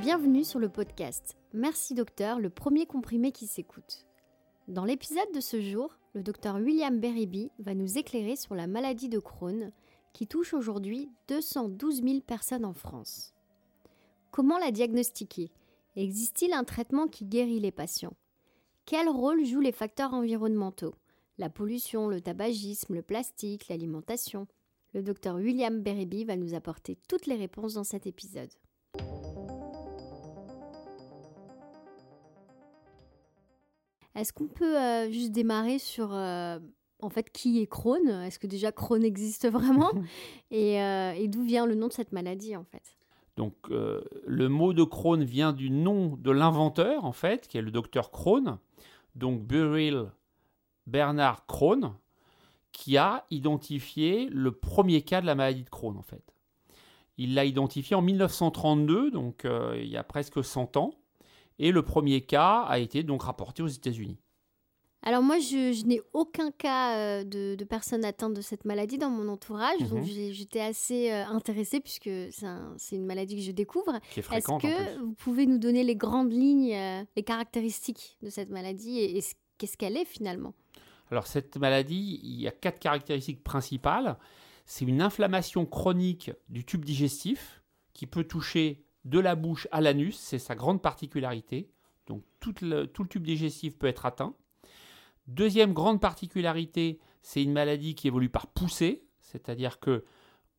Bienvenue sur le podcast Merci Docteur, le premier comprimé qui s'écoute. Dans l'épisode de ce jour, le docteur William Berryby va nous éclairer sur la maladie de Crohn qui touche aujourd'hui 212 000 personnes en France. Comment la diagnostiquer? Existe-t-il un traitement qui guérit les patients? Quel rôle jouent les facteurs environnementaux? La pollution, le tabagisme, le plastique, l'alimentation Le docteur William Berryby va nous apporter toutes les réponses dans cet épisode. Est-ce qu'on peut euh, juste démarrer sur euh, en fait qui est Crohn Est-ce que déjà Crohn existe vraiment? Euh, et, d'où vient le nom de cette maladie en fait? Donc le mot de Crohn vient du nom de l'inventeur en fait, qui est le docteur Crohn, donc Burrill Bernard Crohn, qui a identifié le premier cas de la maladie de Crohn en fait. Il l'a identifié en 1932, donc il y a presque 100 ans. Et le premier cas a été donc rapporté aux États-Unis. Alors moi, je, n'ai aucun cas euh, de, personnes atteintes de cette maladie dans mon entourage, donc mhm. j'étais assez euh, intéressée puisque c'est une maladie que je découvre. Est-ce que vous pouvez nous donner les grandes lignes, euh, les caractéristiques de cette maladie et, et qu'est-ce qu'elle est finalement? Alors cette maladie, il y a quatre caractéristiques principales. C'est une inflammation chronique du tube digestif qui peut toucher de la bouche à l'anus, c'est sa grande particularité. Donc tout le, tube digestif peut être atteint. Deuxième grande particularité, c'est une maladie qui évolue par poussée, c'est-à-dire que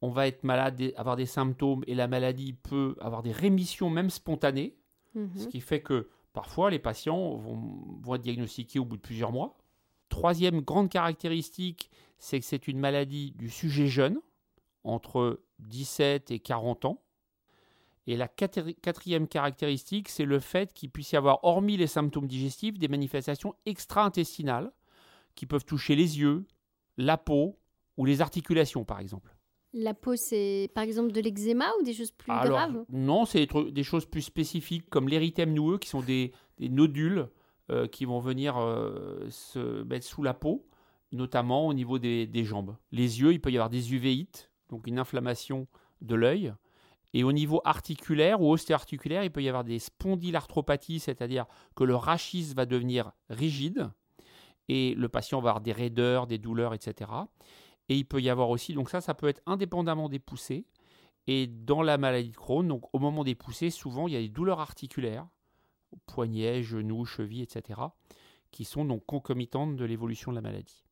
on va être malade, avoir des symptômes et la maladie peut avoir des rémissions même spontanées, mhm. ce qui fait que parfois les patients vont, être diagnostiqués au bout de plusieurs mois. Troisième grande caractéristique, c'est que c'est une maladie du sujet jeune, entre 17 et 40 ans. Et la quatrième caractéristique, c'est le fait qu'il puisse y avoir, hormis les symptômes digestifs, des manifestations extra-intestinales qui peuvent toucher les yeux, la peau ou les articulations, par exemple. La peau, c'est par exemple de l'eczéma ou des choses plus graves? Non, c'est des choses plus spécifiques comme l'érythème noueux, qui sont des, nodules euh, qui vont venir euh, se mettre sous la peau, notamment au niveau des, des, jambes. Les yeux, il peut y avoir des uvéites, donc une inflammation de l'œil. Et au niveau articulaire ou ostéo-articulaire, il peut y avoir des spondylarthropathies, c'est-à-dire que le rachis va devenir rigide et le patient va avoir des raideurs, des douleurs, etc. Et il peut y avoir aussi, donc ça, ça peut être indépendamment des poussées. Et dans la maladie de Crohn, donc au moment des poussées, souvent il y a des douleurs articulaires, poignets, genoux, chevilles, etc., qui sont donc concomitantes de l'évolution de la maladie.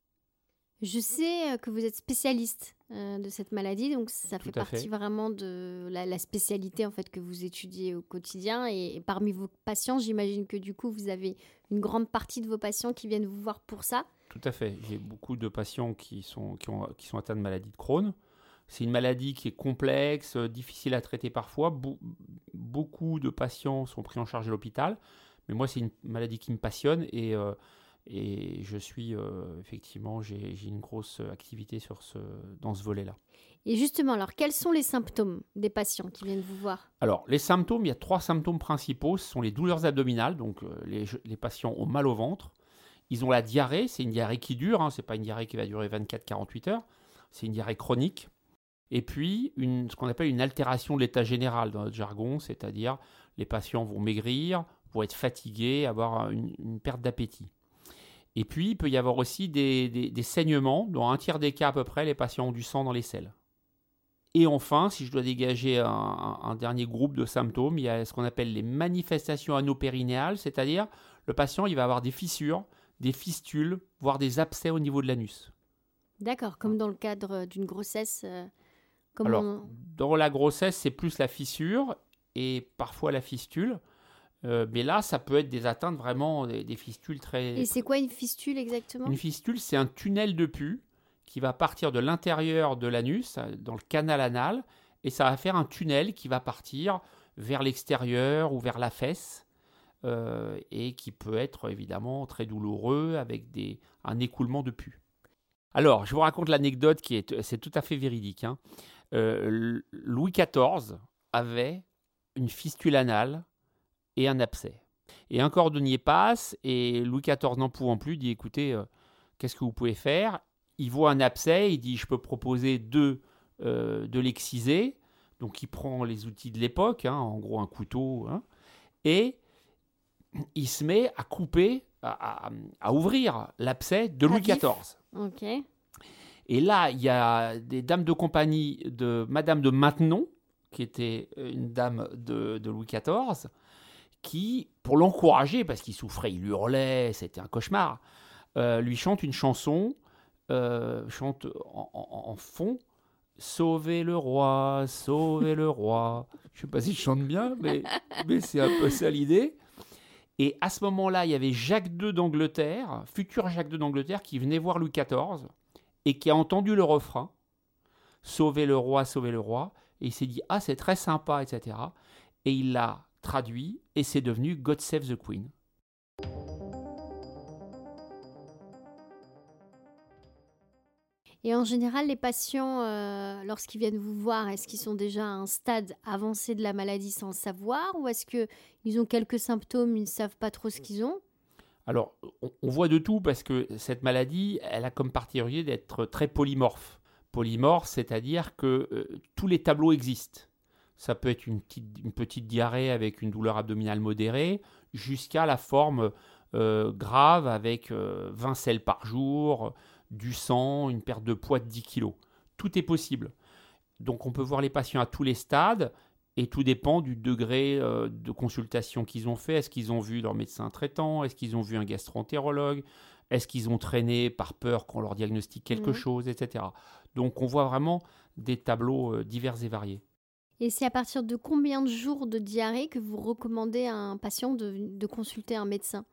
Je sais euh, que vous êtes spécialiste euh, de cette maladie, donc ça fait partie vraiment de la, spécialité en fait que vous étudiez au quotidien. Et, parmi vos patients, j'imagine que du coup vous avez une grande partie de vos patients qui viennent vous voir pour ça. Tout à fait. J'ai beaucoup de patients qui sont, qui, ont, qui sont atteints de maladie de Crohn. C'est une maladie qui est complexe, euh, difficile à traiter parfois. beaucoup de patients sont pris en charge à l'hôpital. Mais moi, c'est une maladie qui me passionne et et je suis euh, effectivement, j'ai une grosse activité sur ce, dans ce volet-là. Et justement, alors quels sont les symptômes des patients qui viennent vous voir? Alors, les symptômes, il y a trois symptômes principaux. Ce sont les douleurs abdominales, donc euh, les, les, patients ont mal au ventre. Ils ont la diarrhée, c'est une diarrhée qui dure, hein, ce n'est pas une diarrhée qui va durer 24-48 heures, c'est une diarrhée chronique. Et puis, une, ce qu'on appelle une altération de l'état général dans notre jargon, c'est-à-dire les patients vont maigrir, vont être fatigués, avoir une perte d'appétit. Et puis, il peut y avoir aussi des, saignements. Dans un tiers des cas à peu près, les patients ont du sang dans les selles. Et enfin, si je dois dégager un, dernier groupe de symptômes, il y a ce qu'on appelle les manifestations anopérinéales, c'est-à-dire le patient il va avoir des fissures, des fistules, voire des abcès au niveau de l'anus. D'accord, comme dans le cadre d'une grossesse. Euh, Alors, dans la grossesse, c'est plus la fissure et parfois la fistule. Euh, mais là, ça peut être des atteintes vraiment, des, fistules très... Et c'est quoi une fistule exactement? Une fistule, c'est un tunnel de pus qui va partir de l'intérieur de l'anus, dans le canal anal, et ça va faire un tunnel qui va partir vers l'extérieur ou vers la fesse, euh, et qui peut être évidemment très douloureux avec des, un écoulement de pus. Alors, je vous raconte l'anecdote qui est, c'est tout à fait véridique. Hein. Euh, Louis XIV avait une fistule anale et un abcès. Et un cordonnier passe et Louis XIV n'en pouvant plus dit écoutez, euh, qu'est-ce que vous pouvez faire? Il voit un abcès, il dit je peux proposer de, euh, de l'exciser. Donc il prend les outils de l'époque, hein, en gros un couteau, hein, et il se met à couper, à, ouvrir l'abcès de Louis XIV. Ok. Et là, il y a des dames de compagnie de Madame de Maintenon, qui était une dame de, Louis XIV, qui, pour l'encourager, parce qu'il souffrait, il hurlait, c'était un cauchemar, euh, lui chante une chanson, euh, chante en, fond, Sauvez le roi, sauvez le roi. Je ne sais pas si je chante bien, mais, mais c'est un peu ça l'idée. Et à ce moment-là, il y avait Jacques II d'Angleterre, futur Jacques II d'Angleterre, qui venait voir Louis XIV et qui a entendu le refrain Sauvez le roi, sauvez le roi. Et il s'est dit Ah, c'est très sympa, etc. Et il l'a traduit et c'est devenu God Save the Queen. Et en général, les patients, euh, lorsqu'ils viennent vous voir, est-ce qu'ils sont déjà à un stade avancé de la maladie sans le savoir Ou est-ce qu'ils ont quelques symptômes, ils ne savent pas trop ce qu'ils ont? Alors, on, voit de tout parce que cette maladie, elle a comme particularité d'être très polymorphe. Polymorphe, c'est-à-dire que euh, tous les tableaux existent. Ça peut être une petite, diarrhée avec une douleur abdominale modérée, jusqu'à la forme euh, grave avec 20 selles par jour, du sang, une perte de poids de 10 kg. Tout est possible. Donc on peut voir les patients à tous les stades et tout dépend du degré euh, de consultation qu'ils ont fait. Est-ce qu'ils ont vu leur médecin traitant? Est-ce qu'ils ont vu un gastroentérologue? Est-ce qu'ils ont traîné par peur qu'on leur diagnostique quelque mhm. chose, etc. Donc on voit vraiment des tableaux euh, divers et variés. Et c'est à partir de combien de jours de diarrhée que vous recommandez à un patient de consulter un médecin?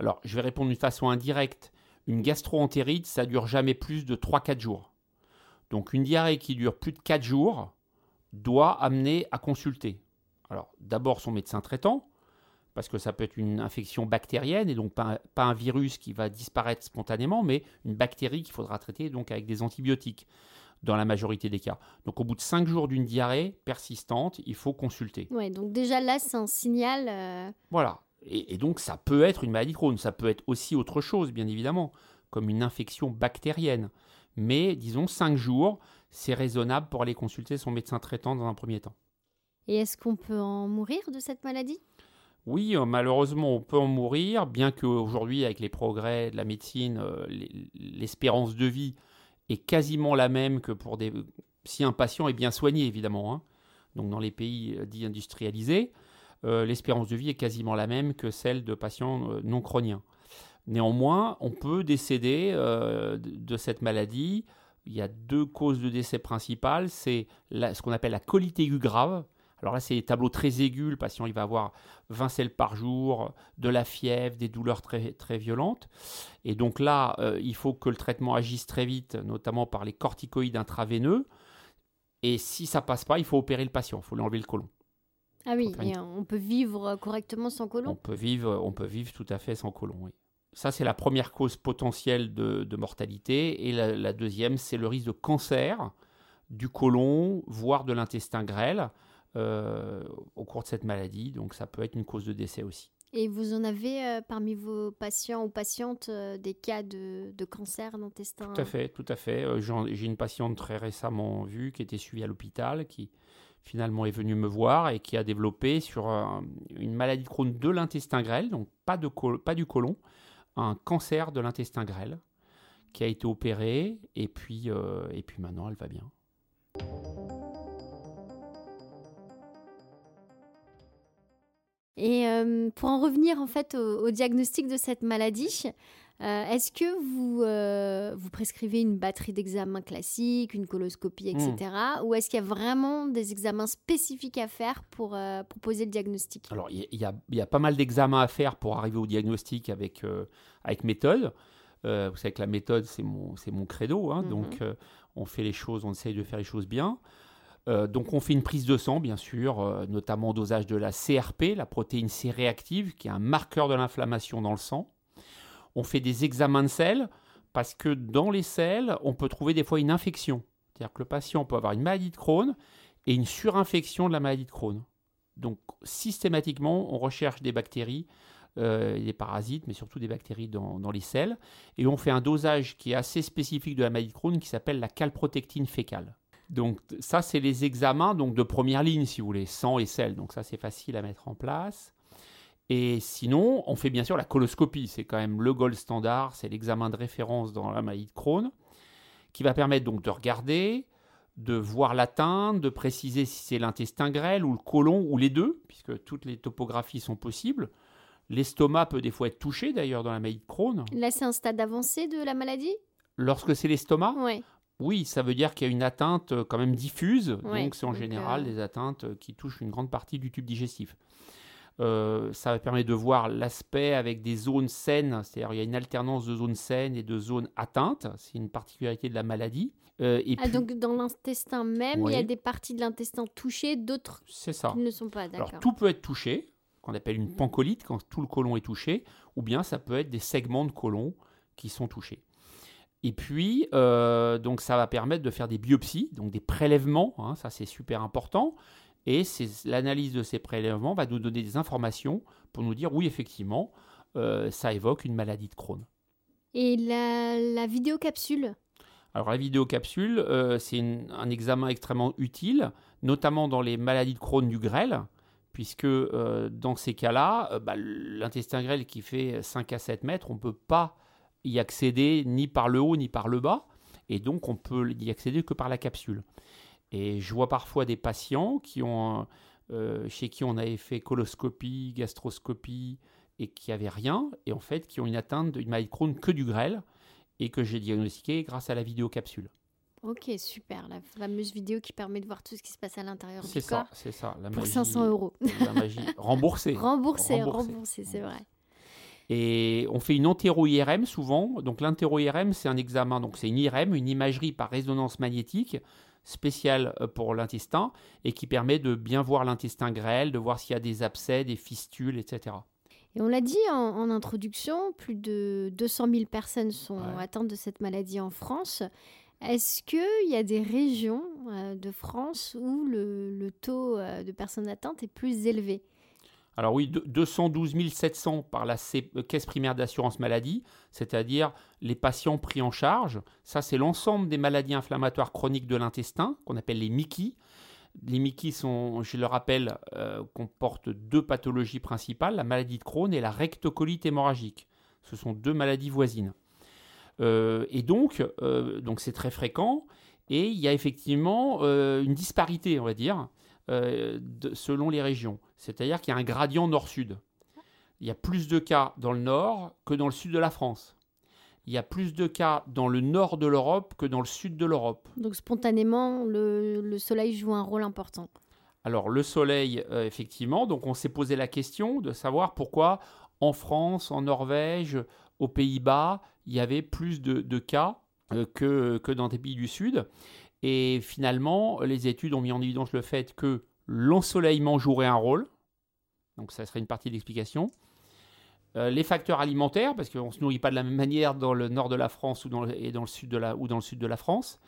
Alors, je vais répondre d'une façon indirecte. Une gastroentérite, ça dure jamais plus de 3-4 jours. Donc une diarrhée qui dure plus de 4 jours doit amener à consulter. Alors d'abord son médecin traitant, parce que ça peut être une infection bactérienne et donc pas, un virus qui va disparaître spontanément, mais une bactérie qu'il faudra traiter donc avec des antibiotiques dans la majorité des cas. Donc au bout de 5 jours d'une diarrhée persistante, il faut consulter. Ouais, donc déjà là c'est un signal. Euh, voilà, et, donc ça peut être une maladie de Crohn, ça peut être aussi autre chose, bien évidemment, comme une infection bactérienne. Mais disons 5 jours, c'est raisonnable pour aller consulter son médecin traitant dans un premier temps. Et est-ce qu'on peut en mourir de cette maladie? Oui, euh, malheureusement, on peut en mourir, bien qu'aujourd'hui, avec les progrès de la médecine, euh, l'espérance de vie est quasiment la même que pour des... si un patient est bien soigné, évidemment. Hein. Donc dans les pays euh, dits industrialisés, euh, l'espérance de vie est quasiment la même que celle de patients euh, non chroniens. Néanmoins, on peut décéder de cette maladie. Il y a deux causes de décès principales. C'est ce qu'on appelle la colite aiguë grave. Alors là, c'est des tableaux très aigus. Le patient il va avoir 20 selles par jour, de la fièvre, des douleurs très, très violentes. Et donc là, il faut que le traitement agisse très vite, notamment par les corticoïdes intraveineux. Et si ça passe pas, il faut opérer le patient, il faut lui enlever le côlon. Ah oui, on peut vivre correctement sans côlon? On peut vivre, on peut vivre tout à fait sans côlon, oui. Ça, c'est la première cause potentielle de, mortalité. Et la, deuxième, c'est le risque de cancer du côlon, voire de l'intestin grêle euh, au cours de cette maladie. Donc, ça peut être une cause de décès aussi. Et vous en avez euh, parmi vos patients ou patientes euh, des cas de, de cancer d'intestin Tout à fait, tout à fait. J'ai une patiente très récemment vue qui était suivie à l'hôpital, qui, finalement est venu me voir et qui a développé sur une maladie de Crohn de l'intestin grêle, donc pas, de pas du côlon, un cancer de l'intestin grêle qui a été opéré et puis, euh, et puis maintenant elle va bien. Et euh, pour en revenir en fait au diagnostic de cette maladie, euh, est-ce que vous, euh, vous prescrivez une batterie d'examens classiques, une coloscopie, etc. Hmm. Ou est-ce qu'il y a vraiment des examens spécifiques à faire pour, euh, poser le diagnostic? Alors, il y, y, a pas mal d'examens à faire pour arriver au diagnostic avec, avec méthode. vous savez que la méthode, c'est mon, mon credo. Hein, mhm. Donc, on fait les choses, on essaye de faire les choses bien. Donc on fait une prise de sang, bien sûr, notamment au dosage de la CRP, la protéine C réactive, qui est un marqueur de l'inflammation dans le sang on fait des examens de sel parce que dans les selles, on peut trouver des fois une infection. C'est-à-dire que le patient peut avoir une maladie de Crohn et une surinfection de la maladie de Crohn. Donc systématiquement, on recherche des bactéries, euh, des parasites, mais surtout des bactéries dans, les selles, et on fait un dosage qui est assez spécifique de la maladie de Crohn qui s'appelle la calprotectine fécale. Donc ça, c'est les examens donc, de première ligne, si vous voulez, sang et sel. Donc ça, c'est facile à mettre en place. Et sinon, on fait bien sûr la coloscopie. C'est quand même le gold standard, c'est l'examen de référence dans la maladie de Crohn, qui va permettre donc de regarder, de voir l'atteinte, de préciser si c'est l'intestin grêle ou le côlon ou les deux, puisque toutes les topographies sont possibles. L'estomac peut des fois être touché d'ailleurs dans la maladie de Crohn. Là, c'est un stade avancé de la maladie? Lorsque c'est l'estomac, Oui. Oui, ça veut dire qu'il y a une atteinte euh, quand même diffuse. Ouais, donc c'est en donc, général euh, des atteintes euh, qui touchent une grande partie du tube digestif. Euh, ça permet de voir l'aspect avec des zones saines, c'est-à-dire il y a une alternance de zones saines et de zones atteintes. C'est une particularité de la maladie. Euh, et Ah, puis, donc dans l'intestin même, il y a des parties de l'intestin touchées, d'autres qui ne sont pas, Alors tout peut être touché, qu'on appelle une pancolite quand tout le côlon est touché, ou bien ça peut être des segments de côlon qui sont touchés. Et puis, euh, donc ça va permettre de faire des biopsies, donc des prélèvements, hein, ça c'est super important. Et l'analyse de ces prélèvements va nous donner des informations pour nous dire oui, effectivement, euh, ça évoque une maladie de Crohn. Et la, la vidéocapsule Alors la vidéocapsule, euh, c'est un examen extrêmement utile, notamment dans les maladies de Crohn du grêle, puisque euh, dans ces cas-là, euh, bah, l'intestin grêle qui fait 5 à 7 mètres, on ne peut pas y accéder ni par le haut ni par le bas, et donc on peut y accéder que par la capsule. Et je vois parfois des patients qui ont, euh, chez qui on avait fait coloscopie, gastroscopie, et qui n'avaient rien, et en fait qui ont une atteinte d'une maladie de Crohn que du grêle, et que j'ai diagnostiqué grâce à la vidéocapsule. Ok, super. La fameuse vidéo qui permet de voir tout ce qui se passe à l'intérieur du C'est ça, corps. c'est ça. La Pour magie- 500 euros. La magie remboursée. Remboursé, Remboursé. remboursé, c'est vrai. Et on fait une entéro-IRM souvent. Donc l'entéro-IRM, c'est un examen, donc c'est une IRM, une imagerie par résonance magnétique spéciale euh, pour l'intestin et qui permet de bien voir l'intestin grêle, de voir s'il y a des abcès, des fistules, etc. Et on l'a dit en, en introduction, plus de 200 000 personnes sont Ouais. atteintes de cette maladie en France. Est-ce qu'il y a des régions euh, de France où le, le taux euh, de personnes atteintes est plus élevé? Alors oui, de- 212 700 par la euh, caisse primaire d'assurance maladie, c'est-à-dire les patients pris en charge. Ça, c'est l'ensemble des maladies inflammatoires chroniques de l'intestin, qu'on appelle les MICI. Les MICI sont, je le rappelle, euh, comportent deux pathologies principales, la maladie de Crohn et la rectocolite hémorragique. Ce sont deux maladies voisines. Euh, et donc, c'est très fréquent. Et il y a effectivement une disparité, on va dire, selon les régions. C'est-à-dire qu'il y a un gradient nord-sud. Il y a plus de cas dans le nord que dans le sud de la France. Il y a plus de cas dans le nord de l'Europe que dans le sud de l'Europe. Donc spontanément, le, le soleil joue un rôle important. Alors le soleil, euh, effectivement, donc on s'est posé la question de savoir pourquoi en France, en Norvège, aux Pays-Bas, il y avait plus de, de cas euh, que, que dans des pays du Sud. Et finalement, les études ont mis en évidence le fait que l'ensoleillement jouerait un rôle. Donc ça serait une partie de l'explication. Euh, les facteurs alimentaires, parce qu'on ne se nourrit pas de la même manière dans le nord de la France ou dans le, et dans le sud de la, ou dans le sud de la France.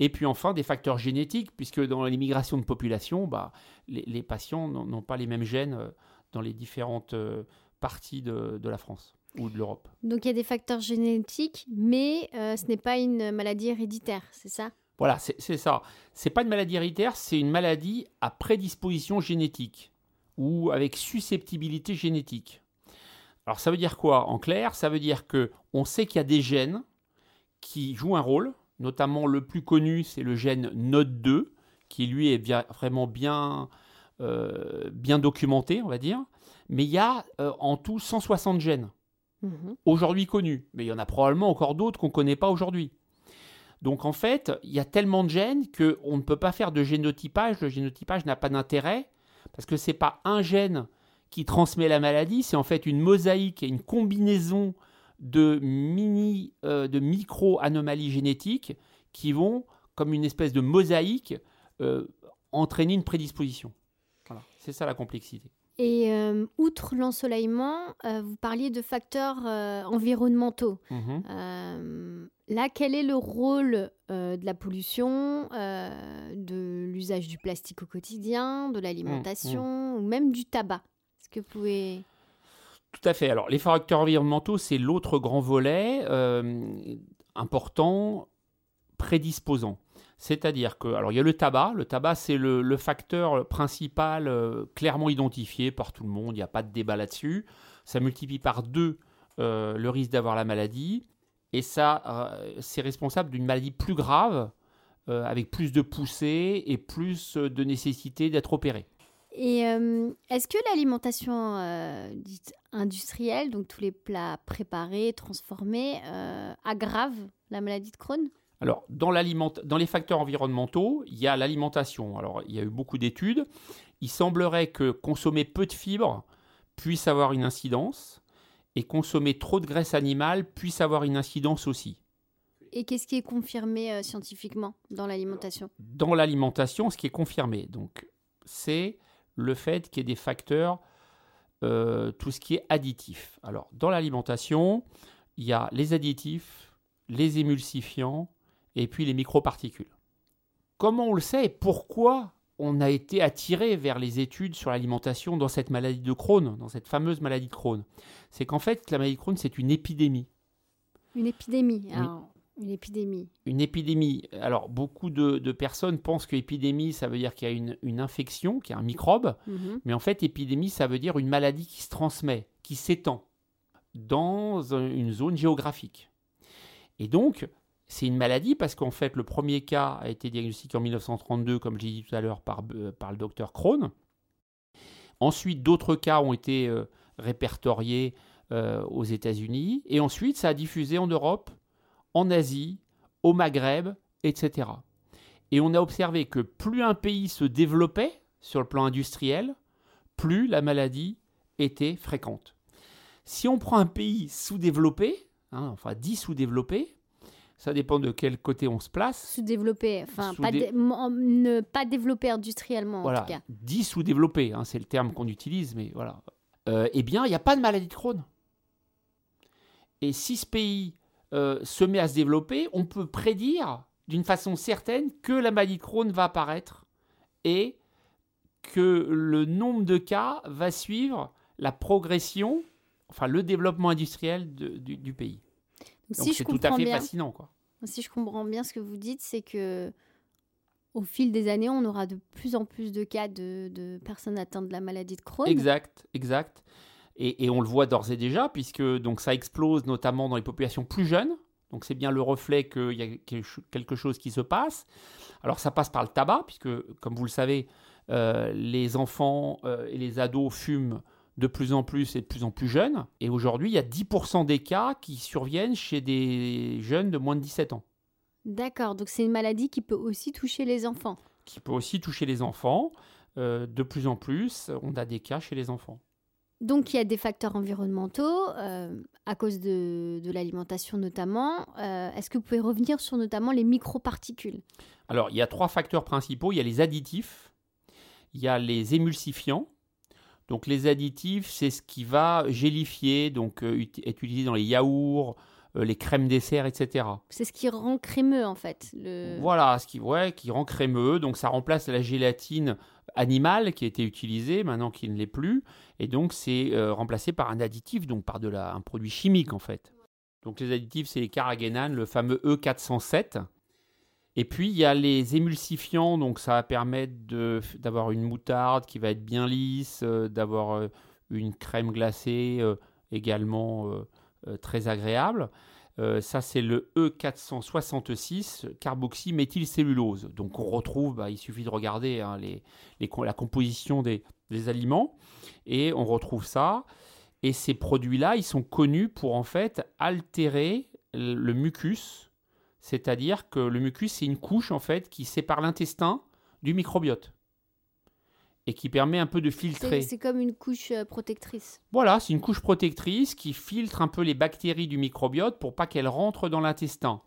Et puis enfin, des facteurs génétiques, puisque dans l'immigration de population, bah, les, les patients n'ont pas les mêmes gènes euh, dans les différentes euh, parties de, de la France ou de l'Europe. Donc il y a des facteurs génétiques, mais euh, ce n'est pas une maladie héréditaire, c'est ça? Voilà, c'est c'est ça. C'est pas une maladie héréditaire, c'est une maladie à prédisposition génétique ou avec susceptibilité génétique. Alors ça veut dire quoi En clair, ça veut dire que on sait qu'il y a des gènes qui jouent un rôle, notamment le plus connu, c'est le gène NOD2, qui lui est bien- vraiment bien, euh, bien documenté, on va dire. Mais il y a euh, en tout 160 gènes Mhm. aujourd'hui connus, mais il y en a probablement encore d'autres qu'on ne connaît pas aujourd'hui. Donc en fait, il y a tellement de gènes qu'on ne peut pas faire de génotypage. Le génotypage n'a pas d'intérêt parce que ce n'est pas un gène qui transmet la maladie, c'est en fait une mosaïque et une combinaison de mini, euh, de micro-anomalies génétiques qui vont, comme une espèce de mosaïque, euh, entraîner une prédisposition. Voilà, c'est ça la complexité. Et euh, outre l'ensoleillement, vous parliez de facteurs environnementaux. Mhm. Là, quel est le rôle euh, de la pollution, euh, de l'usage du plastique au quotidien, de l'alimentation ou même du tabac? Est-ce que vous pouvez... Tout à fait. Alors, les facteurs environnementaux, c'est l'autre grand volet euh, important, prédisposant. C'est-à-dire que, alors il y a le tabac. Le tabac, c'est le, facteur principal euh, clairement identifié par tout le monde. Il n'y a pas de débat là-dessus. Ça multiplie par deux euh, le risque d'avoir la maladie. Et ça, euh, c'est responsable d'une maladie plus grave, avec plus de poussée et plus de nécessité d'être opéré. Et est-ce que l'alimentation dite industrielle, donc tous les plats préparés, transformés, aggrave la maladie de Crohn? Alors, dans, dans, les facteurs environnementaux, il y a l'alimentation. Alors, il y a eu beaucoup d'études. Il semblerait que consommer peu de fibres puisse avoir une incidence et consommer trop de graisse animale puisse avoir une incidence aussi. Et qu'est-ce qui est confirmé euh, scientifiquement dans l'alimentation? Dans l'alimentation, ce qui est confirmé, donc, c'est le fait qu'il y ait des facteurs, euh, tout ce qui est additif. Alors, dans l'alimentation, il y a les additifs, les émulsifiants, et puis les microparticules. Comment on le sait? Et pourquoi on a été attiré vers les études sur l'alimentation dans cette maladie de Crohn, dans cette fameuse maladie de Crohn C'est qu'en fait, la maladie de Crohn, c'est une épidémie. Une épidémie. une épidémie. Une épidémie. Alors, beaucoup de, personnes pensent que épidémie, ça veut dire qu'il y a une, une, infection, qu'il y a un microbe. Mhm. Mais en fait, épidémie, ça veut dire une maladie qui se transmet, qui s'étend dans une zone géographique. Et donc, c'est une maladie parce qu'en fait, le premier cas a été diagnostiqué en 1932, comme j'ai dit tout à l'heure, par, euh, le docteur Crohn. Ensuite, d'autres cas ont été euh, répertoriés euh, aux États-Unis. Et ensuite, ça a diffusé en Europe, en Asie, au Maghreb, etc. Et on a observé que plus un pays se développait sur le plan industriel, plus la maladie était fréquente. Si on prend un pays sous-développé, hein, enfin dit sous-développé, ça dépend de quel côté on se place. Sous-développé, enfin, pas, ne pas développé industriellement voilà. en tout cas. Dit sous-développé, hein, c'est le terme qu'on utilise, mais voilà. Euh, eh bien, il n'y a pas de maladie de Crohn. Et si ce pays euh, se met à se développer, on peut prédire d'une façon certaine que la maladie de Crohn va apparaître et que le nombre de cas va suivre la progression, enfin le développement industriel du pays. Donc c'est tout à fait fascinant. Quoi. Si je comprends bien ce que vous dites, c'est que au fil des années, on aura de plus en plus de cas de, personnes atteintes de la maladie de Crohn. Exact, exact. Et, on le voit d'ores et déjà, puisque donc ça explose notamment dans les populations plus jeunes. Donc c'est bien le reflet qu'il y a quelque chose qui se passe. Alors ça passe par le tabac, puisque comme vous le savez, euh, les enfants euh, et les ados fument de plus en plus et de plus en plus jeunes. Et aujourd'hui, il y a 10% des cas qui surviennent chez des jeunes de moins de 17 ans. D'accord, donc c'est une maladie qui peut aussi toucher les enfants. Qui peut aussi toucher les enfants. Euh, de plus en plus, on a des cas chez les enfants. Donc il y a des facteurs environnementaux, euh, à cause de, l'alimentation notamment. Euh, est-ce que vous pouvez revenir sur notamment les microparticules? Alors il y a trois facteurs principaux. Il y a les additifs, il y a les émulsifiants donc les additifs, c'est ce qui va gélifier, donc euh, être utilisé dans les yaourts, euh, les crèmes dessert, etc. C'est ce qui rend crémeux en fait. Voilà, ce qui, ouais, qui rend crémeux. Donc ça remplace la gélatine animale qui a été utilisée, maintenant qui ne l'est plus. Et donc c'est euh, remplacé par un additif, donc par de la, un produit chimique en fait. Donc les additifs, c'est les carragénanes, le fameux E407, et puis il y a les émulsifiants, donc ça va permettre d'avoir une moutarde qui va être bien lisse, euh, d'avoir euh, une crème glacée euh, également très agréable. ça c'est le E466 carboxyméthylcellulose. Donc on retrouve, bah, il suffit de regarder hein, la composition des, aliments et on retrouve ça. Et ces produits-là, ils sont connus pour en fait altérer le mucus c'est-à-dire que le mucus, c'est une couche en fait qui sépare l'intestin du microbiote et qui permet un peu de filtrer. C'est comme une couche euh, protectrice. Voilà, c'est une couche protectrice qui filtre un peu les bactéries du microbiote pour pas qu'elles rentrent dans l'intestin.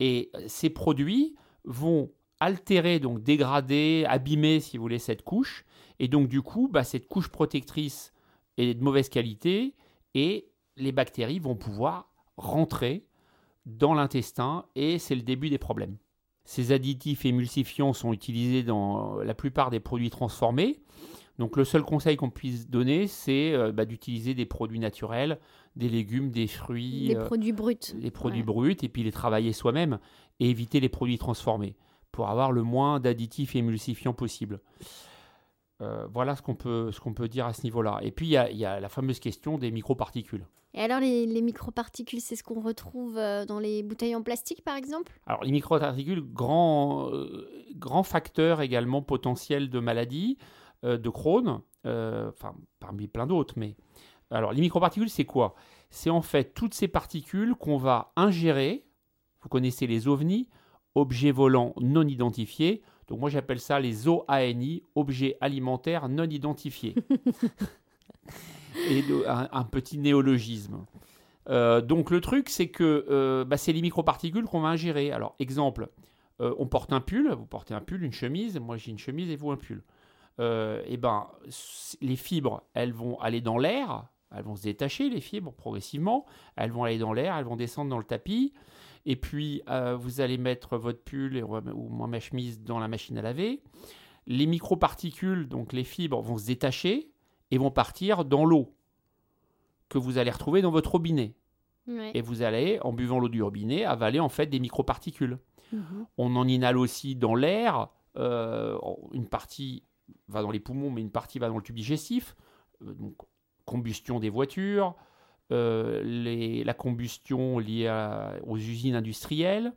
Et euh, ces produits vont altérer, donc dégrader, abîmer, si vous voulez, cette couche. Et donc, du coup, bah, cette couche protectrice est de mauvaise qualité et les bactéries vont pouvoir rentrer dans l'intestin et c'est le début des problèmes. Ces additifs émulsifiants sont utilisés dans la plupart des produits transformés. Donc le seul conseil qu'on puisse donner, c'est euh, bah, d'utiliser des produits naturels, des légumes, des fruits. Des euh, produits bruts. Les produits bruts, et puis les travailler soi-même et éviter les produits transformés. pour avoir le moins d'additifs émulsifiants possible. Euh, voilà ce qu'on peut, ce qu'on peut dire à ce niveau-là. Et puis, il y, a, la fameuse question des microparticules. Et alors, les, microparticules, c'est ce qu'on retrouve euh, dans les bouteilles en plastique, par exemple? Alors, les microparticules, grand, grand facteur également potentiel de maladie de Crohn, enfin, parmi plein d'autres. Mais alors, les microparticules, c'est quoi? C'est en fait toutes ces particules qu'on va ingérer. Vous connaissez les ovnis, objets volants non identifiés. Donc moi j'appelle ça les OANI, objets alimentaires non identifiés. Et un, petit néologisme. Euh, donc le truc c'est que euh, bah, c'est les microparticules qu'on va ingérer. Alors exemple, euh, on porte un pull, vous portez un pull, une chemise, moi j'ai une chemise et vous un pull. et ben les fibres, elles vont aller dans l'air, elles vont se détacher, les fibres, progressivement. Elles vont aller dans l'air, elles vont descendre dans le tapis. Et puis, euh, vous allez mettre votre pull ou moi ma chemise dans la machine à laver. Les microparticules, donc les fibres, vont se détacher et vont partir dans l'eau que vous allez retrouver dans votre robinet. Et vous allez, en buvant l'eau du robinet, avaler en fait des microparticules. Mhm. On en inhale aussi dans l'air. Euh, une partie va dans les poumons, mais une partie va dans le tube digestif. Euh, donc, combustion des voitures, euh, les, la combustion liée aux usines industrielles.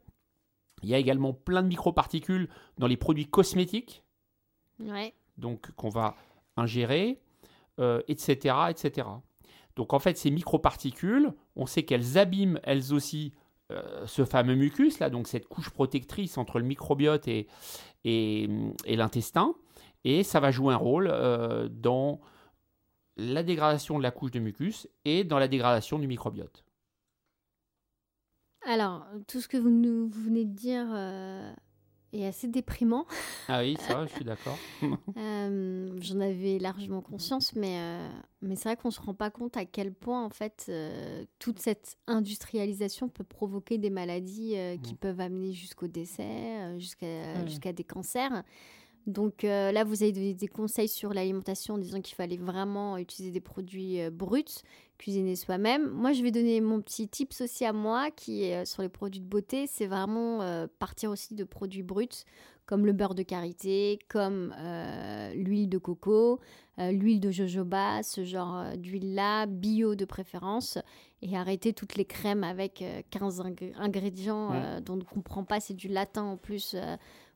Il y a également plein de microparticules dans les produits cosmétiques, donc qu'on va ingérer, etc., euh, etc. Donc en fait, ces microparticules, on sait qu'elles abîment elles aussi euh, ce fameux mucus, là, donc cette couche protectrice entre le microbiote et, et, l'intestin, et ça va jouer un rôle dans la dégradation de la couche de mucus et dans la dégradation du microbiote. Alors, tout ce que vous, nous, venez de dire euh, est assez déprimant. Ah oui, ça, je suis d'accord. Euh, j'en avais largement conscience, mais, euh, mais c'est vrai qu'on ne se rend pas compte à quel point, en fait, toute cette industrialisation peut provoquer des maladies qui mm. peuvent amener jusqu'au décès, jusqu'à jusqu'à des cancers. Donc euh, là, vous avez des, des conseils sur l'alimentation en disant qu'il fallait vraiment utiliser des produits euh, bruts, cuisiner soi-même. Moi, je vais donner mon petit tips aussi à moi qui est euh, sur les produits de beauté. C'est vraiment partir aussi de produits bruts comme le beurre de karité, comme l'huile de coco, l'huile de jojoba, ce genre d'huile-là, bio de préférence, et arrêter toutes les crèmes avec 15 ingrédients dont on ne comprend pas, c'est du latin en plus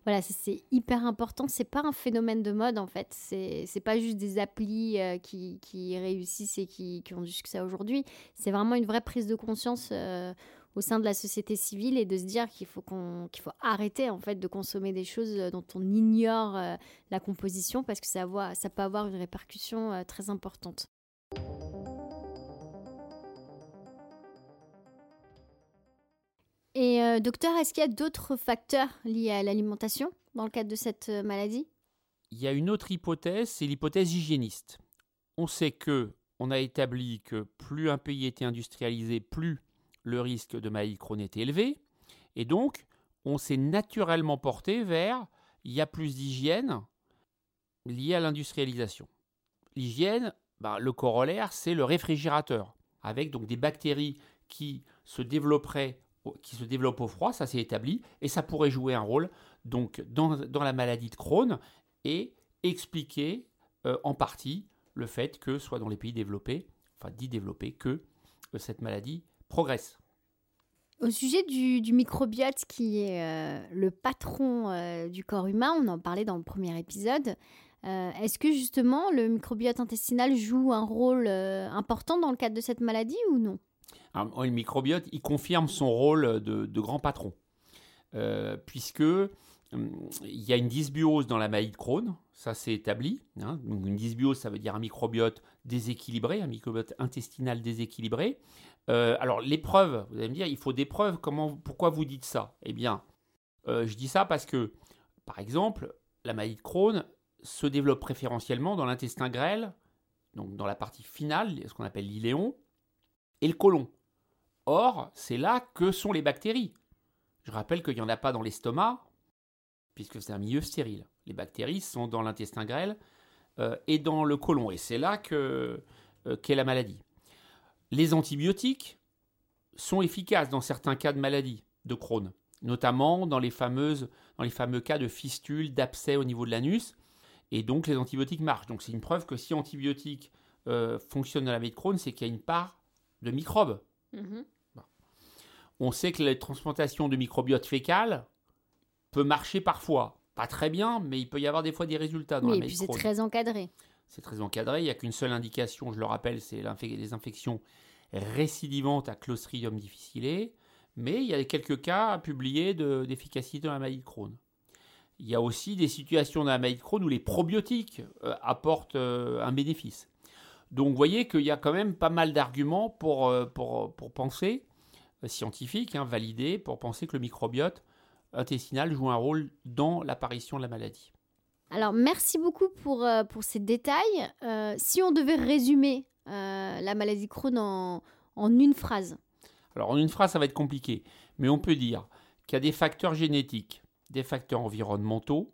voilà, c'est hyper important. C'est pas un phénomène de mode en fait. C'est pas juste des applis euh, qui, qui, réussissent et qui, qui ont du succès aujourd'hui. C'est vraiment une vraie prise de conscience euh, au sein de la société civile et de se dire qu'il faut qu'on qu'il faut arrêter en fait de consommer des choses dont on ignore euh, la composition parce que ça, ça peut avoir une répercussion très importante. Et euh, docteur, est-ce qu'il y a d'autres facteurs liés à l'alimentation dans le cadre de cette euh, maladie? Il y a une autre hypothèse, c'est l'hypothèse hygiéniste. On sait que on a établi que plus un pays était industrialisé, plus le risque de maladie Crohn était élevé, et donc on s'est naturellement porté vers il y a plus d'hygiène liée à l'industrialisation. L'hygiène, bah, le corollaire, c'est le réfrigérateur, avec donc des bactéries qui se développeraient qui se développe au froid, ça s'est établi, et ça pourrait jouer un rôle donc dans, la maladie de Crohn et expliquer euh, en partie le fait que, soit dans les pays développés, enfin dit développés, que euh, cette maladie progresse. Au sujet du, microbiote qui est euh, le patron du corps humain, on en parlait dans le premier épisode, est-ce que justement le microbiote intestinal joue un rôle important dans le cadre de cette maladie ou non? Le microbiote, il confirme son rôle de, grand patron. Euh, puisque hum, il y a une dysbiose dans la maladie de Crohn, ça c'est établi. Hein. une dysbiose, ça veut dire un microbiote déséquilibré, un microbiote intestinal déséquilibré. Euh, alors les preuves, vous allez me dire, il faut des preuves. Comment, pourquoi vous dites ça? Eh bien, euh, je dis ça parce que, par exemple, la maladie de Crohn se développe préférentiellement dans l'intestin grêle, donc dans la partie finale, ce qu'on appelle l'iléon, et le côlon. Or, c'est là que sont les bactéries. Je rappelle qu'il n'y en a pas dans l'estomac, puisque c'est un milieu stérile. Les bactéries sont dans l'intestin grêle euh, et dans le côlon. Et c'est là que euh, qu'est la maladie. Les antibiotiques sont efficaces dans certains cas de maladie de Crohn. notamment dans les, fameux cas de fistule, d'abcès au niveau de l'anus. Et donc les antibiotiques marchent. Donc c'est une preuve que si antibiotiques euh, fonctionnent dans la maladie de Crohn, c'est qu'il y a une part de microbes. Mhm. On sait que la transplantation de microbiote fécal peut marcher parfois. Pas très bien, mais il peut y avoir des fois des résultats dans Oui, la et puis de c'est très encadré. C'est très encadré. Il n'y a qu'une seule indication, je le rappelle, c'est les infections récidivantes à Clostridium difficile. Mais il y a quelques cas publiés de- d'efficacité dans la maladie de Crohn. Il y a aussi des situations dans la maladie de Crohn où les probiotiques euh, apportent euh, un bénéfice. Donc vous voyez qu'il y a quand même pas mal d'arguments pour, euh, pour, pour penser, euh, scientifiques, hein, validés, pour penser que le microbiote intestinal joue un rôle dans l'apparition de la maladie. Alors, merci beaucoup pour, euh, pour ces détails. Euh, si on devait résumer euh, la maladie Crohn en, en une phrase. Alors en une phrase, ça va être compliqué, mais on peut dire qu'il y a des facteurs génétiques, des facteurs environnementaux,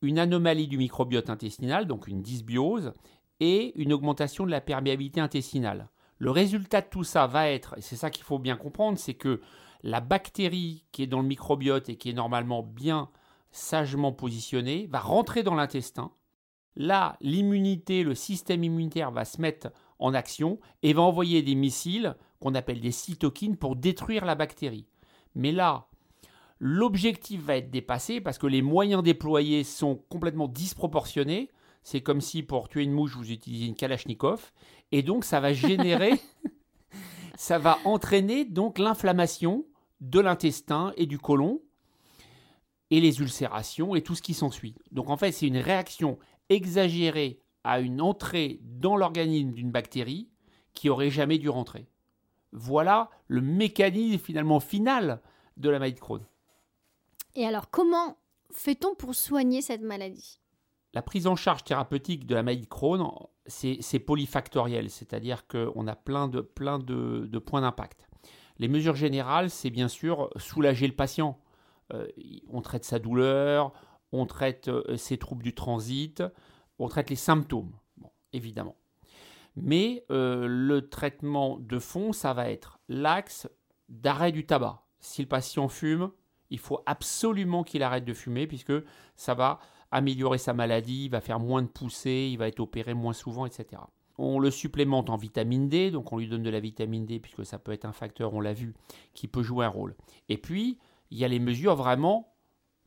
une anomalie du microbiote intestinal, donc une dysbiose, et une augmentation de la perméabilité intestinale. Le résultat de tout ça va être, et c'est ça qu'il faut bien comprendre, c'est que la bactérie qui est dans le microbiote et qui est normalement bien sagement positionnée va rentrer dans l'intestin. Là, l'immunité, le système immunitaire va se mettre en action et va envoyer des missiles qu'on appelle des cytokines pour détruire la bactérie. Mais là, l'objectif va être dépassé parce que les moyens déployés sont complètement disproportionnés. C'est comme si pour tuer une mouche, vous utilisiez une Kalachnikov. Et donc, ça va générer, ça va entraîner donc l'inflammation de l'intestin et du côlon et les ulcérations et tout ce qui s'ensuit. Donc, en fait, c'est une réaction exagérée à une entrée dans l'organisme d'une bactérie qui aurait jamais dû rentrer. Voilà le mécanisme finalement final de la maladie de Crohn. Et alors, comment fait-on pour soigner cette maladie? La prise en charge thérapeutique de la maladie de Crohn, c'est polyfactoriel, c'est-à-dire qu'on a plein de, points d'impact. Les mesures générales, c'est bien sûr soulager le patient. Euh, on traite sa douleur, on traite euh, ses troubles du transit, on traite les symptômes, évidemment. Mais euh, le traitement de fond, ça va être l'axe d'arrêt du tabac. Si le patient fume, il faut absolument qu'il arrête de fumer puisque ça va améliorer sa maladie, il va faire moins de poussées, il va être opéré moins souvent, etc. On le supplémente en vitamine D, donc on lui donne de la vitamine D puisque ça peut être un facteur, on l'a vu, qui peut jouer un rôle. Et puis, il y a les mesures vraiment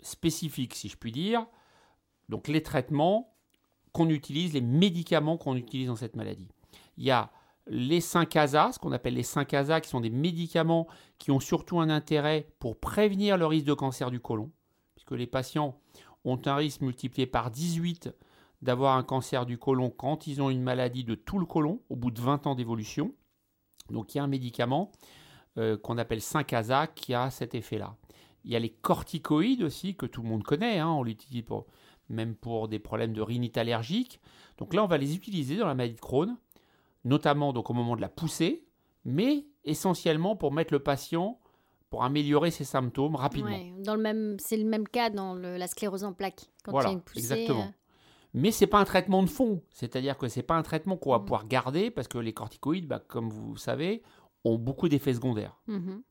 spécifiques, si je puis dire. Donc les traitements qu'on utilise, les médicaments qu'on utilise dans cette maladie. Il y a les 5-ASA, ce qu'on appelle les 5-ASA, qui sont des médicaments qui ont surtout un intérêt pour prévenir le risque de cancer du côlon, puisque les patients ont un risque multiplié par 18 d'avoir un cancer du côlon quand ils ont une maladie de tout le côlon au bout de 20 ans d'évolution. Donc il y a un médicament euh, qu'on appelle 5-ASA qui a cet effet-là. Il y a les corticoïdes aussi, que tout le monde connaît, hein, on l'utilise même pour des problèmes de rhinite allergique. Donc là, on va les utiliser dans la maladie de Crohn, notamment donc au moment de la poussée, mais essentiellement pour mettre le patient, pour améliorer ses symptômes rapidement. Ouais, dans le même, C'est le même cas dans le- la sclérose en plaques. Quand Voilà, il y a une poussée, exactement. euh, Mais c'est pas un traitement de fond, c'est-à-dire que c'est pas un traitement qu'on va Mm. pouvoir garder parce que les corticoïdes, bah, comme vous savez, ont beaucoup d'effets secondaires. mhm.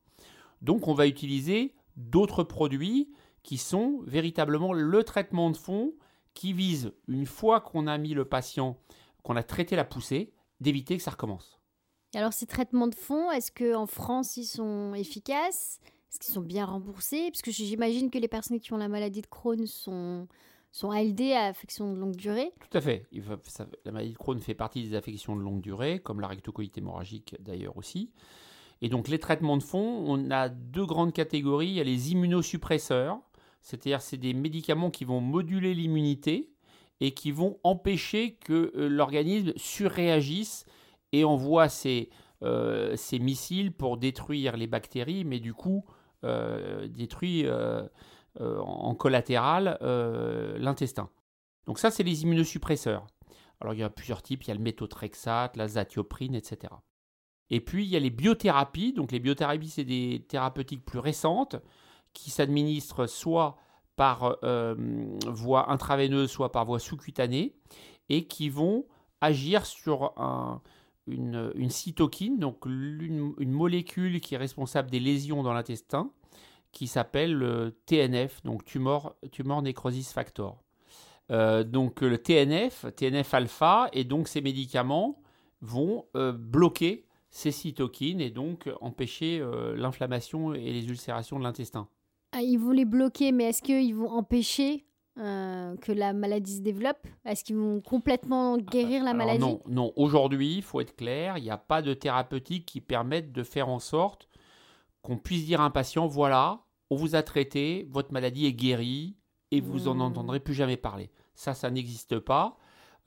Donc on va utiliser d'autres produits qui sont véritablement le traitement de fond qui vise, une fois qu'on a mis le patient, qu'on a traité la poussée, d'éviter que ça recommence. Alors, ces traitements de fond, est-ce qu'en France, ils sont efficaces? Est-ce qu'ils sont bien remboursés? Parce que j'imagine que les personnes qui ont la maladie de Crohn sont, sont ALD à affection de longue durée. Tout à fait. La maladie de Crohn fait partie des affections de longue durée, comme la rectocolite hémorragique d'ailleurs aussi. Et donc les traitements de fond, on a deux grandes catégories. Il y a les immunosuppresseurs, c'est-à-dire c'est des médicaments qui vont moduler l'immunité et qui vont empêcher que euh, l'organisme surréagisse et envoie ses, euh, ses missiles pour détruire les bactéries, mais du coup euh, détruit euh, euh, en collatéral l'intestin. Donc ça, c'est les immunosuppresseurs. Alors il y a plusieurs types, il y a le méthotrexate, la zatioprine, etc. Et puis il y a les biothérapies. Donc les biothérapies, c'est des thérapeutiques plus récentes qui s'administrent soit par voie intraveineuse, soit par voie sous-cutanée, et qui vont agir sur un- une, cytokine, donc une molécule qui est responsable des lésions dans l'intestin, qui s'appelle le TNF, donc Tumor, Tumor Necrosis Factor. Euh, donc le TNF, TNF alpha, et donc ces médicaments vont euh, bloquer ces cytokines et donc empêcher euh, l'inflammation et les ulcérations de l'intestin. Ah, ils vont les bloquer, mais est-ce qu'ils vont empêcher que la maladie se développe? Est-ce qu'ils vont complètement guérir la maladie? Non, non. aujourd'hui, il faut être clair, il n'y a pas de thérapeutique qui permette de faire en sorte qu'on puisse dire à un patient, voilà, on vous a traité, votre maladie est guérie et vous n'en hmm. entendrez plus jamais parler. Ça, ça n'existe pas.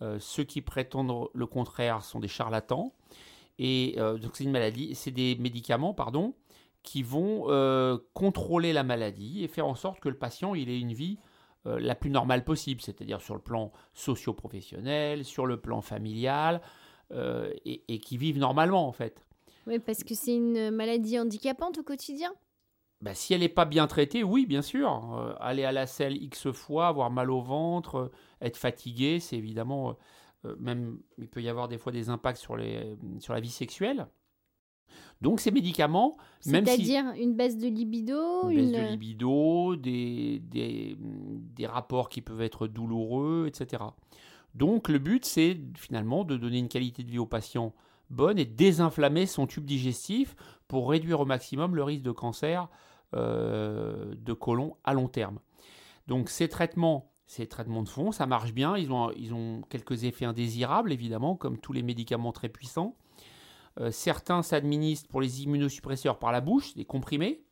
Euh, ceux qui prétendent le contraire sont des charlatans. Et euh, donc c'est une maladie, c'est des médicaments, pardon, qui vont euh, contrôler la maladie et faire en sorte que le patient il ait une vie la plus normale possible, c'est-à-dire sur le plan socio-professionnel, sur le plan familial, et, et, qui vivent normalement en fait. Oui, parce que c'est une maladie handicapante au quotidien? Bah, si elle n'est pas bien traitée, oui, bien sûr. Euh, aller à la selle X fois, avoir mal au ventre, euh, être fatigué, c'est évidemment. Euh, même, il peut y avoir des fois des impacts sur, les, sur la vie sexuelle. Donc ces médicaments, même C'est-à-dire une baisse de libido Une baisse de libido, des, des, des, rapports qui peuvent être douloureux, etc. Donc le but, c'est finalement de donner une qualité de vie au patient bonne et désinflammer son tube digestif pour réduire au maximum le risque de cancer euh, de côlon à long terme. Donc ces traitements, ces traitements de fond, ça marche bien. Ils ont, ils ont quelques effets indésirables, évidemment, comme tous les médicaments très puissants. Euh, certains s'administrent pour les immunosuppresseurs par la bouche, des comprimés.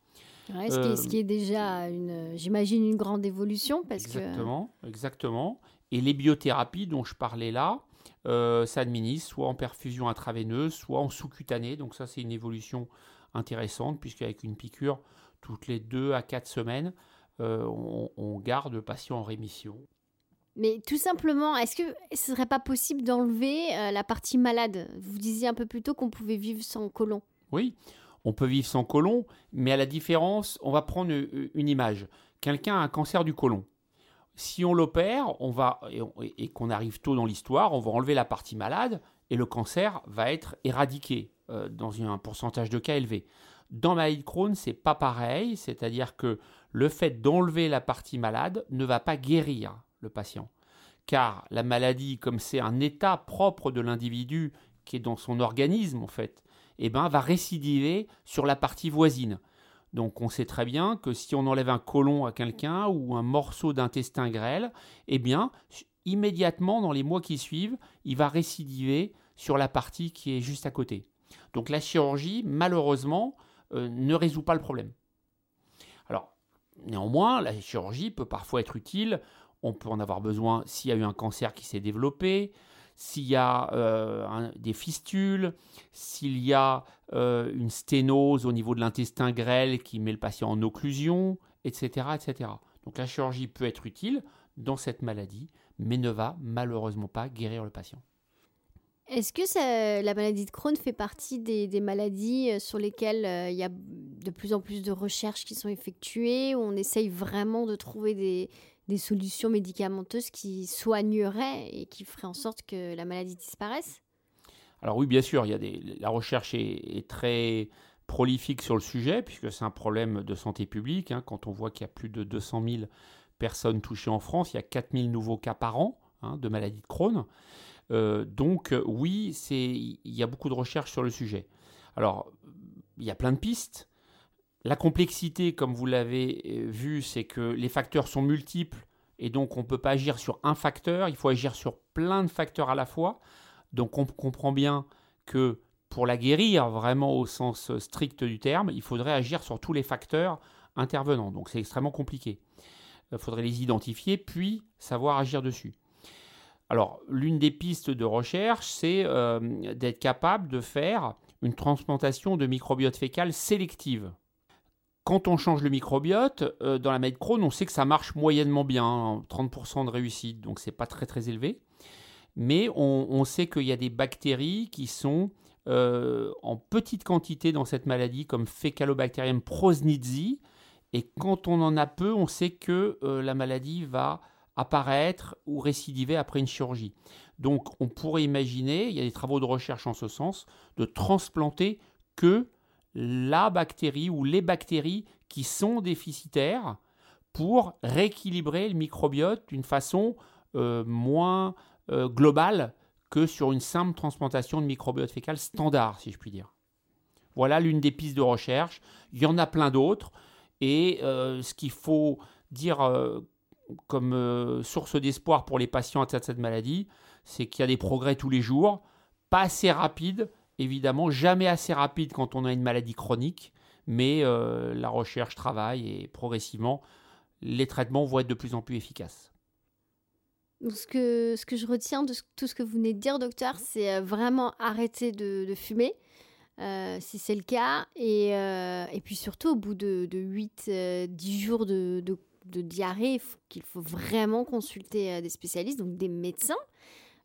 ce, qui est, déjà, j'imagine, une grande évolution. Parce exactement, exactement. Et les biothérapies dont je parlais là, euh, s'administrent soit en perfusion intraveineuse, soit en sous-cutanée. Donc ça, c'est une évolution intéressante, puisqu'avec une piqûre, toutes les deux à quatre semaines, euh, on, garde le patient en rémission. Mais tout simplement, est-ce que ce serait pas possible d'enlever euh, la partie malade? Vous disiez un peu plus tôt qu'on pouvait vivre sans colon. Oui, on peut vivre sans colon, mais à la différence, on va prendre euh, une image. Quelqu'un a un cancer du côlon. Si on l'opère, on va et, qu'on arrive tôt dans l'histoire, on va enlever la partie malade et le cancer va être éradiqué dans un pourcentage de cas élevé. Dans la maladie de Crohn, c'est pas pareil, c'est-à-dire que le fait d'enlever la partie malade ne va pas guérir le patient. Car la maladie, comme c'est un état propre de l'individu qui est dans son organisme en fait, eh ben, va récidiver sur la partie voisine. Donc on sait très bien que si on enlève un côlon à quelqu'un ou un morceau d'intestin grêle, eh bien immédiatement dans les mois qui suivent, il va récidiver sur la partie qui est juste à côté. Donc la chirurgie, malheureusement, euh, ne résout pas le problème. Alors, néanmoins, la chirurgie peut parfois être utile. On peut en avoir besoin s'il y a eu un cancer qui s'est développé, s'il y a euh, des fistules, s'il y a euh, une sténose au niveau de l'intestin grêle qui met le patient en occlusion, etc., etc. Donc la chirurgie peut être utile dans cette maladie, mais ne va malheureusement pas guérir le patient. Est-ce que la maladie de Crohn fait partie des, maladies euh, sur lesquelles il y a de plus en plus de recherches qui sont effectuées, où on essaye vraiment de trouver des, solutions médicamenteuses qui soigneraient et qui feraient en sorte que la maladie disparaisse Alors oui, bien sûr, il y a des, la recherche est, très prolifique sur le sujet, puisque c'est un problème de santé publique. Hein. quand on voit qu'il y a plus de 200 000 personnes touchées en France, il y a 4 000 nouveaux cas par an hein, de maladie de Crohn. Euh, donc euh, oui, il y a beaucoup de recherches sur le sujet. Alors, il y a plein de pistes. La complexité, comme vous l'avez euh, vu, c'est que les facteurs sont multiples et donc on ne peut pas agir sur un facteur, il faut agir sur plein de facteurs à la fois. Donc on comprend bien que pour la guérir vraiment au sens strict du terme, il faudrait agir sur tous les facteurs intervenants. Donc c'est extrêmement compliqué. Il faudrait les identifier puis savoir agir dessus. Alors, l'une des pistes de recherche, c'est euh, d'être capable de faire une transplantation de microbiote fécal sélective. Quand on change le microbiote, euh, dans la maladie on sait que ça marche moyennement bien, 30% hein, de réussite, donc c'est pas très très élevé. Mais on, sait qu'il y a des bactéries qui sont euh, en petite quantité dans cette maladie, comme Fecalobacterium prosnitzi. Et quand on en a peu, on sait que la maladie va apparaître ou récidiver après une chirurgie. Donc on pourrait imaginer, il y a des travaux de recherche en ce sens, de transplanter que la bactérie ou les bactéries qui sont déficitaires pour rééquilibrer le microbiote d'une façon euh, moins euh, globale que sur une simple transplantation de microbiote fécal standard, si je puis dire. Voilà l'une des pistes de recherche. Il y en a plein d'autres. Et euh, ce qu'il faut dire comme source d'espoir pour les patients atteints de cette maladie, c'est qu'il y a des progrès tous les jours, pas assez rapides, évidemment, jamais assez rapides quand on a une maladie chronique, mais la recherche travaille et progressivement, les traitements vont être de plus en plus efficaces. ce, que, ce que je retiens de tout ce que vous venez de dire, docteur, c'est euh, vraiment arrêter de, fumer, euh, si c'est le cas. Et, euh, et, puis surtout, au bout de, de 8-10 jours de, de, diarrhée, qu'il faut vraiment consulter des spécialistes, donc des médecins,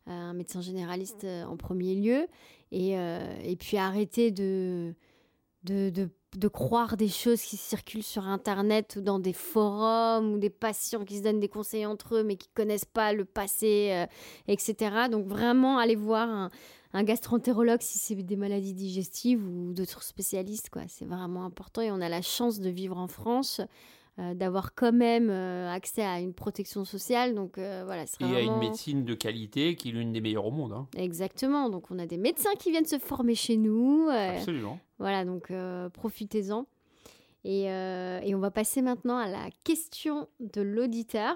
un médecin généraliste en premier lieu. Et, et puis arrêter de, de, de de croire des choses qui circulent sur Internet ou dans des forums ou des patients qui se donnent des conseils entre eux mais qui connaissent pas le passé, euh, etc. Donc vraiment, aller voir un, un gastroentérologue si c'est des maladies digestives ou d'autres spécialistes. quoi. C'est vraiment important et on a la chance de vivre en France. Euh, d'avoir quand même euh, accès à une protection sociale. Donc voilà, Et à une médecine de qualité qui est l'une des meilleures au monde. Hein. Exactement. Donc on a des médecins qui viennent se former chez nous. Absolument. Voilà, donc euh, profitez-en. Euh, et, on va passer maintenant à la question de l'auditeur.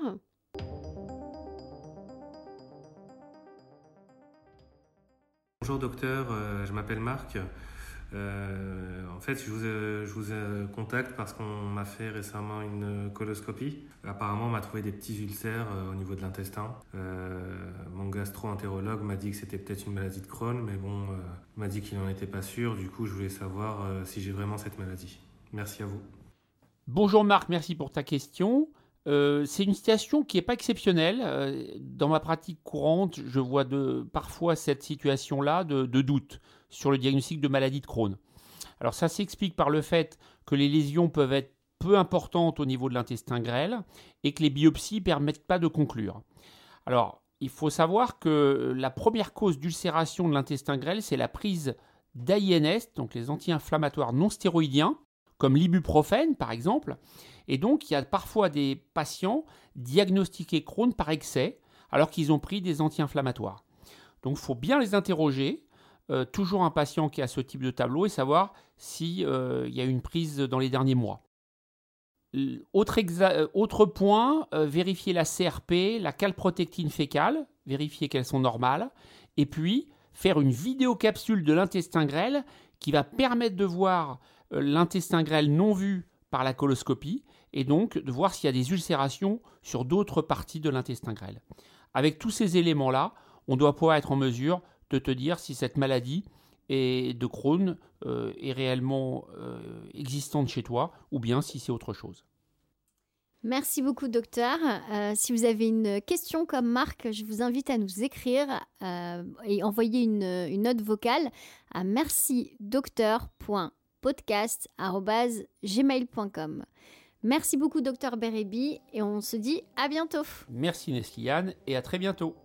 Bonjour docteur, euh, je m'appelle Marc. En fait, je vous, je vous contacte parce qu'on m'a fait récemment une coloscopie. Apparemment, on m'a trouvé des petits ulcères au niveau de l'intestin. mon gastro-entérologue m'a dit que c'était peut-être une maladie de Crohn, mais bon, m'a dit qu'il n'en était pas sûr. Du coup, je voulais savoir euh, si j'ai vraiment cette maladie. Merci à vous. Bonjour Marc, merci pour ta question. Euh, c'est une situation qui n'est pas exceptionnelle. Euh, dans ma pratique courante, je vois de, parfois cette situation-là de, doute sur le diagnostic de maladie de Crohn. Alors ça s'explique par le fait que les lésions peuvent être peu importantes au niveau de l'intestin grêle et que les biopsies ne permettent pas de conclure. Alors, il faut savoir que la première cause d'ulcération de l'intestin grêle, c'est la prise d'AINS, donc les anti-inflammatoires non stéroïdiens, comme l'ibuprofène par exemple. Et donc, il y a parfois des patients diagnostiqués Crohn par excès, alors qu'ils ont pris des anti-inflammatoires. Donc, il faut bien les interroger. Euh, toujours un patient qui a ce type de tableau et savoir s'il euh, y a une prise dans les derniers mois. Autre, euh, autre point, vérifier la CRP, la calprotectine fécale, vérifier qu'elles sont normales, et puis faire une vidéocapsule de l'intestin grêle qui va permettre de voir l'intestin grêle non vu par la coloscopie, et donc de voir s'il y a des ulcérations sur d'autres parties de l'intestin grêle. Avec tous ces éléments-là, on doit pouvoir être en mesure de te dire si cette maladie de Crohn euh, est réellement euh, existante chez toi ou bien si c'est autre chose. Merci beaucoup, docteur. Euh, si vous avez une question comme Marc, je vous invite à nous écrire et envoyer une, note vocale à mercidocteur.podcast.gmail.com. Merci beaucoup, docteur Bérébi, et on se dit à bientôt. Merci, Nesliane, et à très bientôt.